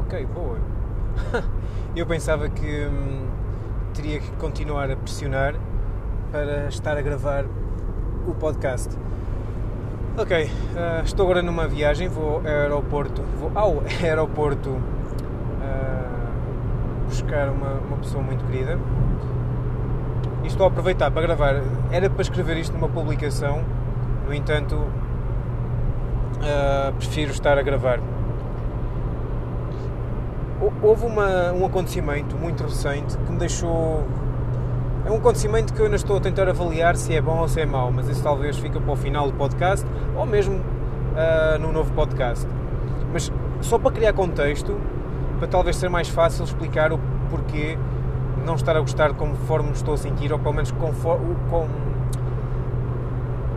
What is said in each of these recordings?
ok, boa. Eu pensava que hum, teria que continuar a pressionar para estar a gravar o podcast. Ok, uh, estou agora numa viagem, vou ao aeroporto, vou ao aeroporto uh, buscar uma, uma pessoa muito querida e estou a aproveitar para gravar. Era para escrever isto numa publicação, no entanto, uh, prefiro estar a gravar. Houve uma, um acontecimento muito recente que me deixou. É um acontecimento que eu ainda estou a tentar avaliar se é bom ou se é mau, mas isso talvez fique para o final do podcast ou mesmo uh, no novo podcast. Mas só para criar contexto, para talvez ser mais fácil explicar o porquê não estar a gostar conforme me estou a sentir, ou pelo menos conforme, como,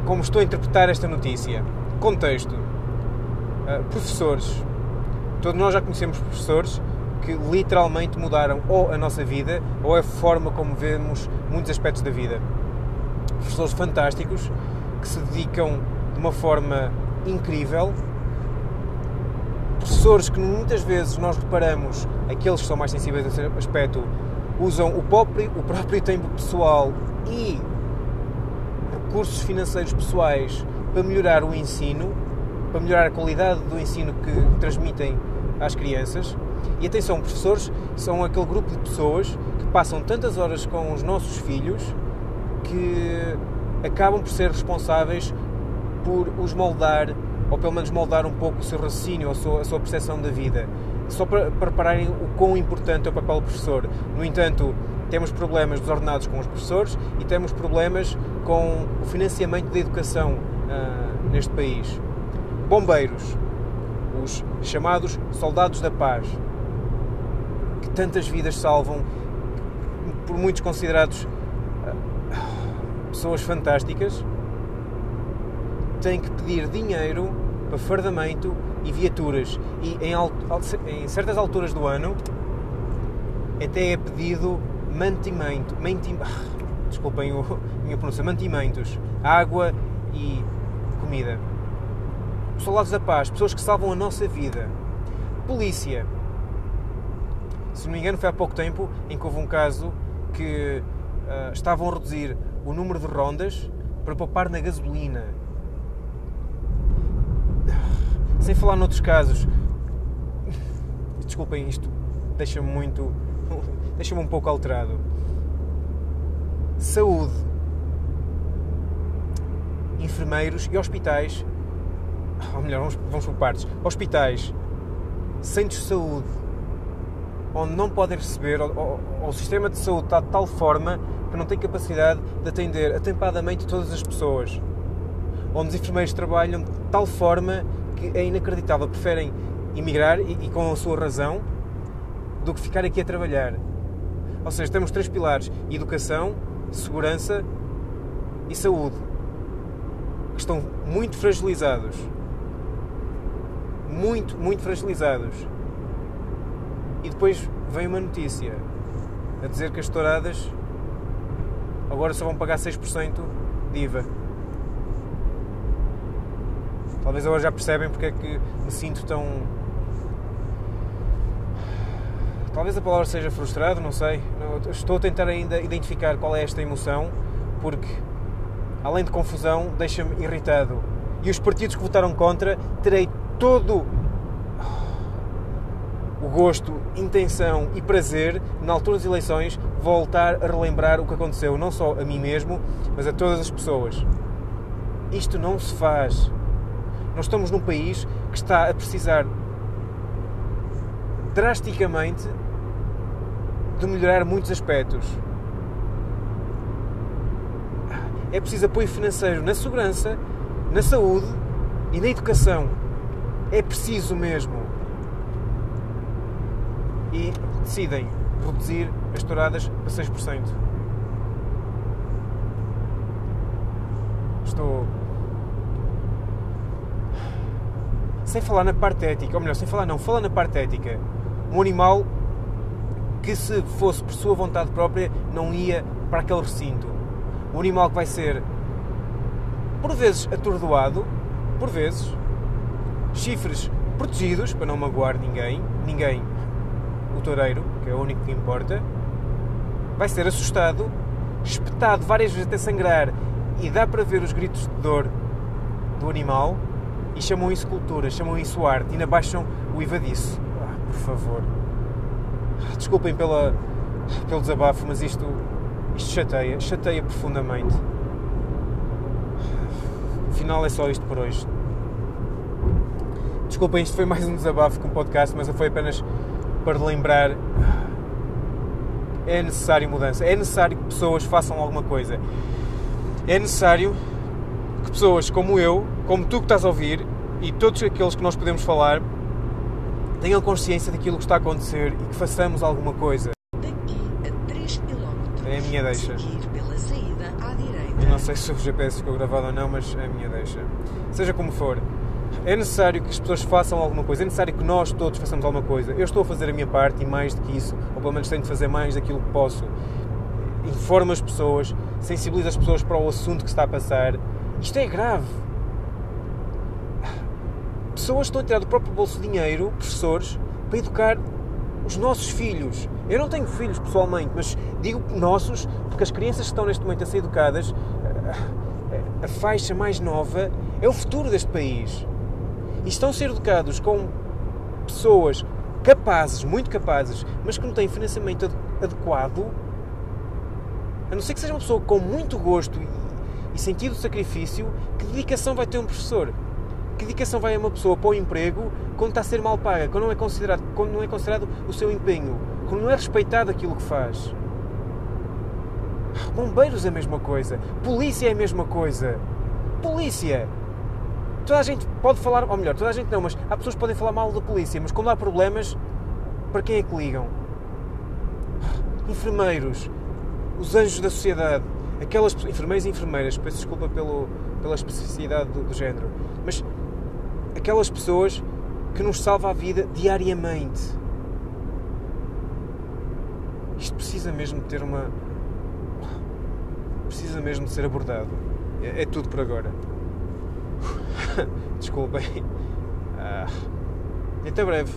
como estou a interpretar esta notícia. Contexto. Uh, professores. Todos nós já conhecemos professores que literalmente mudaram ou a nossa vida ou a forma como vemos muitos aspectos da vida. Professores fantásticos que se dedicam de uma forma incrível. Professores que muitas vezes nós reparamos, aqueles que são mais sensíveis a esse aspecto, usam o próprio, o próprio tempo pessoal e recursos financeiros pessoais para melhorar o ensino, para melhorar a qualidade do ensino que transmitem às crianças. E atenção, professores são aquele grupo de pessoas que passam tantas horas com os nossos filhos que acabam por ser responsáveis por os moldar, ou pelo menos moldar um pouco o seu raciocínio, a sua, a sua percepção da vida só para, para repararem o quão importante é o papel do professor. No entanto, temos problemas desordenados com os professores e temos problemas com o financiamento da educação uh, neste país. Bombeiros, os chamados soldados da paz, que tantas vidas salvam, por muitos considerados uh, pessoas fantásticas, têm que pedir dinheiro para fardamento e viaturas. E em, em certas alturas do ano até é pedido mantimento, mantim, desculpem o, a minha pronúncia, mantimentos, água e comida. Soldados da paz, pessoas que salvam a nossa vida. Polícia. Se não me engano, foi há pouco tempo em que houve um caso que uh, estavam a reduzir o número de rondas para poupar na gasolina. Sem falar noutros casos. Desculpem, isto deixa-me muito. deixa-me um pouco alterado. Saúde. Enfermeiros e hospitais. Ou melhor, vamos, vamos por partes. Hospitais, centros de saúde, onde não podem receber, ou, ou, ou, o sistema de saúde está de tal forma que não tem capacidade de atender atempadamente todas as pessoas. Onde os enfermeiros trabalham de tal forma que é inacreditável. Preferem emigrar e, e com a sua razão do que ficar aqui a trabalhar. Ou seja, temos três pilares: educação, segurança e saúde, que estão muito fragilizados. Muito, muito fragilizados. E depois vem uma notícia a dizer que as touradas agora só vão pagar 6% de IVA. Talvez agora já percebem porque é que me sinto tão. Talvez a palavra seja frustrado, não sei. Estou a tentar ainda identificar qual é esta emoção, porque além de confusão, deixa-me irritado. E os partidos que votaram contra, terei todo o gosto, intenção e prazer, na altura das eleições, voltar a relembrar o que aconteceu, não só a mim mesmo, mas a todas as pessoas. Isto não se faz. Nós estamos num país que está a precisar drasticamente de melhorar muitos aspectos. É preciso apoio financeiro na segurança, na saúde e na educação. É preciso mesmo. E decidem reduzir as touradas a 6%. Estou sem falar na parte ética, ou melhor, sem falar não, falar na parte ética. Um animal que se fosse por sua vontade própria não ia para aquele recinto. Um animal que vai ser por vezes atordoado, por vezes chifres protegidos para não magoar ninguém, ninguém o toureiro, que é o único que importa, vai ser assustado, espetado várias vezes até sangrar e dá para ver os gritos de dor do animal e chamam isso cultura, chamam isso arte e ainda baixam o IVA disso. Ah, por favor. Desculpem pela, pelo desabafo, mas isto, isto chateia, chateia profundamente. Afinal é só isto por hoje. Desculpem, isto foi mais um desabafo com um podcast, mas foi apenas para lembrar é necessário mudança, é necessário que pessoas façam alguma coisa. É necessário que pessoas como eu, como tu que estás a ouvir e todos aqueles que nós podemos falar tenham consciência daquilo que está a acontecer e que façamos alguma coisa. Daqui a 3 km. É a minha deixa. Pela saída à direita. Eu não sei se o GPS ficou gravado ou não, mas é a minha deixa. Seja como for, é necessário que as pessoas façam alguma coisa, é necessário que nós todos façamos alguma coisa. Eu estou a fazer a minha parte e mais do que isso, ou pelo menos tenho de fazer mais daquilo que posso. Informo as pessoas, sensibilizo as pessoas para o assunto que está a passar. Isto é grave. Pessoas estão a tirar do próprio bolso dinheiro, professores, para educar os nossos filhos. Eu não tenho filhos pessoalmente, mas digo nossos porque as crianças que estão neste momento a ser educadas, a faixa mais nova é o futuro deste país. E estão a ser educados com pessoas capazes, muito capazes, mas que não têm financiamento adequado, a não ser que seja uma pessoa com muito gosto e sentido de sacrifício, que dedicação vai ter um professor? Que dedicação vai uma pessoa para o emprego quando está a ser mal paga, quando não é considerado, quando não é considerado o seu empenho, quando não é respeitado aquilo que faz? Bombeiros é a mesma coisa. Polícia é a mesma coisa. Polícia! Toda a gente pode falar, ou melhor, toda a gente não, mas há pessoas que podem falar mal da polícia, mas quando há problemas, para quem é que ligam? Enfermeiros, os anjos da sociedade, aquelas enfermeiros e enfermeiras, peço desculpa pelo, pela especificidade do, do género, mas aquelas pessoas que nos salvam a vida diariamente. Isto precisa mesmo de ter uma. Precisa mesmo de ser abordado. É, é tudo por agora. Desculpem. Ah, até breve.